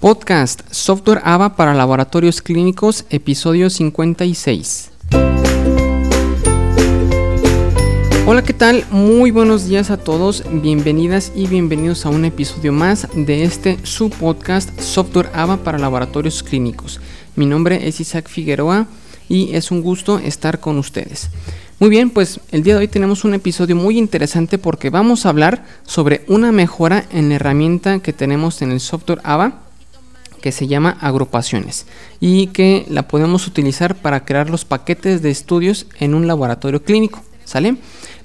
Podcast Software AVA para Laboratorios Clínicos, episodio 56. Hola, ¿qué tal? Muy buenos días a todos, bienvenidas y bienvenidos a un episodio más de este su podcast Software AVA para Laboratorios Clínicos. Mi nombre es Isaac Figueroa y es un gusto estar con ustedes. Muy bien, pues el día de hoy tenemos un episodio muy interesante porque vamos a hablar sobre una mejora en la herramienta que tenemos en el software AVA que se llama agrupaciones y que la podemos utilizar para crear los paquetes de estudios en un laboratorio clínico, ¿sale?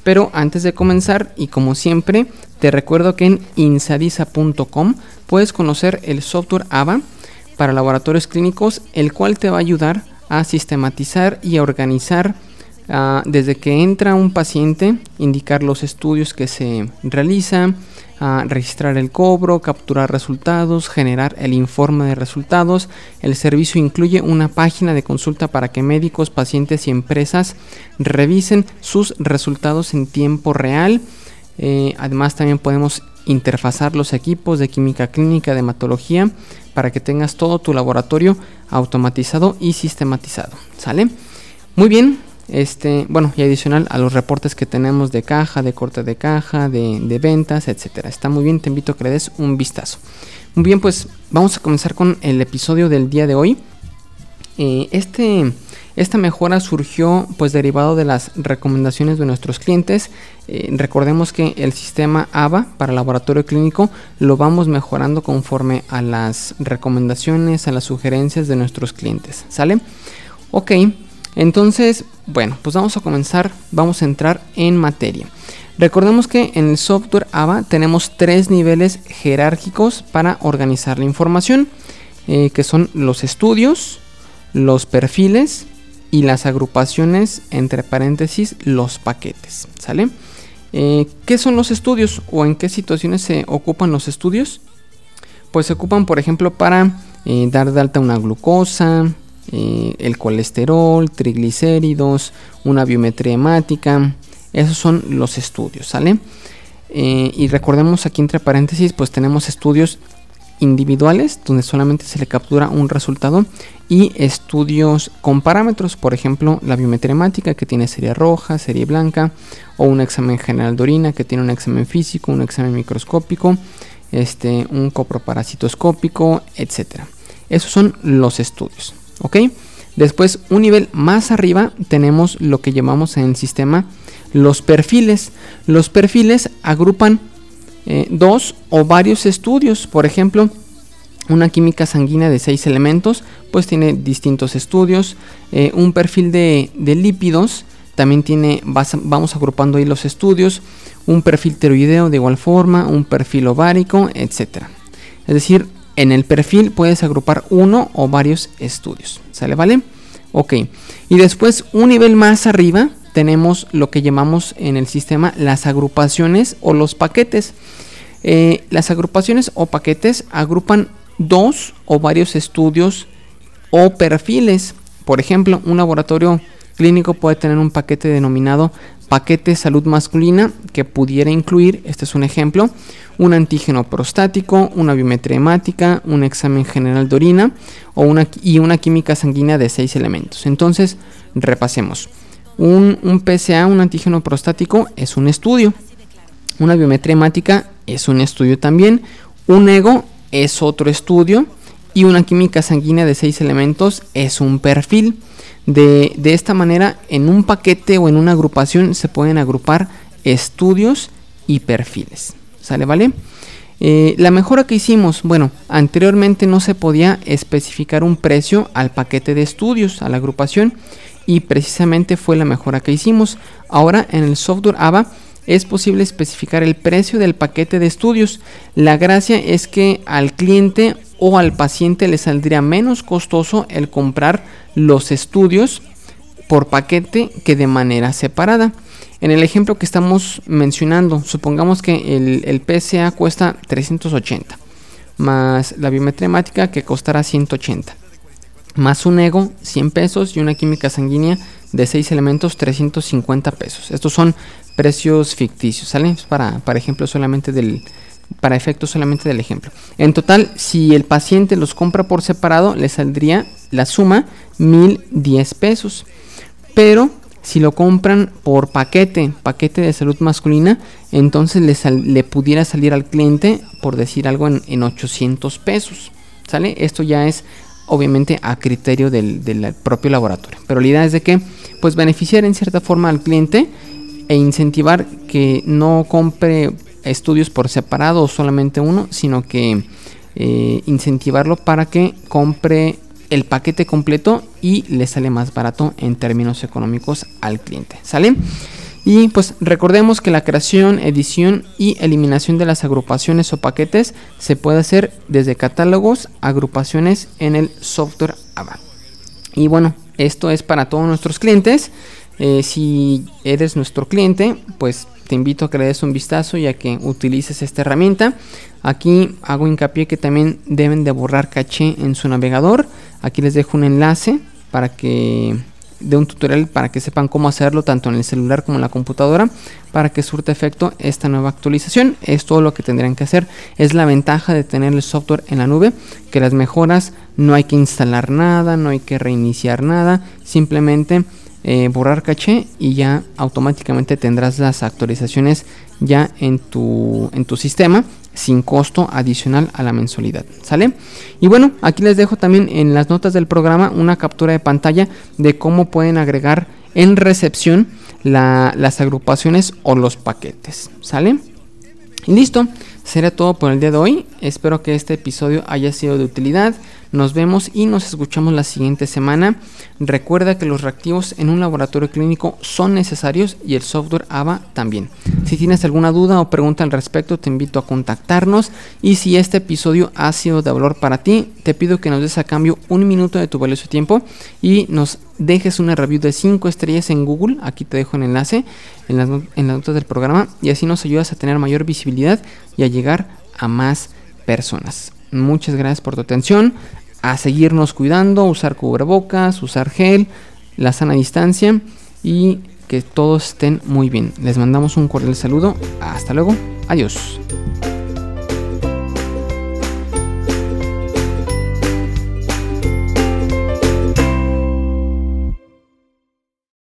Pero antes de comenzar y como siempre, te recuerdo que en insadisa.com puedes conocer el software AVA para laboratorios clínicos, el cual te va a ayudar a sistematizar y a organizar Ah, desde que entra un paciente, indicar los estudios que se realiza, ah, registrar el cobro, capturar resultados, generar el informe de resultados. El servicio incluye una página de consulta para que médicos, pacientes y empresas revisen sus resultados en tiempo real. Eh, además también podemos interfazar los equipos de química clínica, de hematología, para que tengas todo tu laboratorio automatizado y sistematizado. ¿Sale? Muy bien, este, bueno, y adicional a los reportes que tenemos de caja, de corte de caja, de, ventas, etcétera. Está muy bien, te invito a que le des un vistazo. Muy bien, pues vamos a comenzar con el episodio del día de hoy. Eh, este, esta mejora surgió pues derivado de las recomendaciones de nuestros clientes. Eh, recordemos que el sistema AVA para laboratorio clínico lo vamos mejorando conforme a las recomendaciones, a las sugerencias de nuestros clientes. ¿Sale? Ok, entonces, bueno, pues vamos a comenzar, vamos a entrar en materia. Recordemos que en el software AVA tenemos tres niveles jerárquicos para organizar la información, eh, que son los estudios, los perfiles y las agrupaciones, entre paréntesis, los paquetes. ¿Sale? Eh, ¿Qué son los estudios o en qué situaciones se ocupan los estudios? Pues se ocupan, por ejemplo, para eh, dar de alta una glucosa, eh, el colesterol, triglicéridos, una biometría hemática. Esos son los estudios, ¿sale? Eh, y recordemos aquí entre paréntesis, pues tenemos estudios individuales donde solamente se le captura un resultado y estudios con parámetros, por ejemplo, la biometría hemática que tiene serie roja, serie blanca o un examen general de orina que tiene un examen físico, un examen microscópico, este, un coproparasitoscópico, etcétera. Esos son los estudios. ¿Ok? Después, un nivel más arriba, tenemos lo que llamamos en el sistema los perfiles. Los perfiles agrupan eh, dos o varios estudios. Por ejemplo, una química sanguínea de seis elementos, pues tiene distintos estudios. Eh, un perfil de, lípidos también tiene, vamos agrupando ahí los estudios. Un perfil tiroideo de igual forma, un perfil ovárico, etc. Es decir, en el perfil puedes agrupar uno o varios estudios. ¿Sale? ¿Vale? Ok. Y después un nivel más arriba tenemos lo que llamamos en el sistema las agrupaciones o los paquetes. Eh, las agrupaciones o paquetes agrupan dos o varios estudios o perfiles. Por ejemplo, un laboratorio clínico puede tener un paquete denominado paquete salud masculina que pudiera incluir, este es un ejemplo, un antígeno prostático, una biometría hemática, un examen general de orina o una, y una química sanguínea de seis elementos. Entonces, repasemos. Un, un PSA, un antígeno prostático, es un estudio. Una biometría hemática es un estudio también. Un ego es otro estudio. Y una química sanguínea de seis elementos es un perfil. De, esta manera, en un paquete o en una agrupación se pueden agrupar estudios y perfiles. ¿Sale, vale? Eh, la mejora que hicimos, bueno, anteriormente no se podía especificar un precio al paquete de estudios, a la agrupación, y precisamente fue la mejora que hicimos. Ahora en el software AVA es posible especificar el precio del paquete de estudios. La gracia es que al cliente o al paciente le saldría menos costoso el comprar los estudios por paquete que de manera separada. En el ejemplo que estamos mencionando, supongamos que el, el PSA cuesta 380, más la biometría hemática que costará 180, más un ego 100 pesos y una química sanguínea de 6 elementos 350 pesos. Estos son precios ficticios, ¿sale? Para, para ejemplo solamente del, para efectos solamente del ejemplo. En total, si el paciente los compra por separado, le saldría la suma 1010 pesos. Pero si lo compran por paquete, paquete de salud masculina, entonces le, le pudiera salir al cliente, por decir algo, en, en 800 pesos. ¿Sale? Esto ya es obviamente a criterio del, del, propio laboratorio. Pero la idea es de que, pues, beneficiar en cierta forma al cliente e incentivar que no compre estudios por separado o solamente uno, sino que eh, incentivarlo para que compre el paquete completo y le sale más barato en términos económicos al cliente. ¿Sale? Y pues recordemos que la creación, edición y eliminación de las agrupaciones o paquetes se puede hacer desde catálogos, agrupaciones en el software ABA. Y bueno, esto es para todos nuestros clientes. Eh, si eres nuestro cliente, pues te invito a que le des un vistazo y a que utilices esta herramienta. Aquí hago hincapié que también deben de borrar caché en su navegador. Aquí les dejo un enlace para que de un tutorial para que sepan cómo hacerlo tanto en el celular como en la computadora para que surte efecto esta nueva actualización. Es todo lo que tendrían que hacer. Es la ventaja de tener el software en la nube, que las mejoras no hay que instalar nada, no hay que reiniciar nada, simplemente eh, borrar caché y ya automáticamente tendrás las actualizaciones ya en tu, en tu sistema sin costo adicional a la mensualidad. ¿Sale? Y bueno, aquí les dejo también en las notas del programa una captura de pantalla de cómo pueden agregar en recepción las agrupaciones o los paquetes. ¿Sale? Y listo. Será todo por el día de hoy. Espero que este episodio haya sido de utilidad. Nos vemos y nos escuchamos la siguiente semana. Recuerda que los reactivos en un laboratorio clínico son necesarios y el software AVA también. Si tienes alguna duda o pregunta al respecto, te invito a contactarnos. Y si este episodio ha sido de valor para ti, te pido que nos des a cambio un minuto de tu valioso tiempo y nos dejes una review de 5 estrellas en Google. Aquí te dejo el enlace en las, en las notas del programa y así nos ayudas a tener mayor visibilidad y a llegar a más personas. Muchas gracias por tu atención a seguirnos cuidando, usar cubrebocas, usar gel, la sana distancia y que todos estén muy bien. Les mandamos un cordial saludo. Hasta luego. Adiós.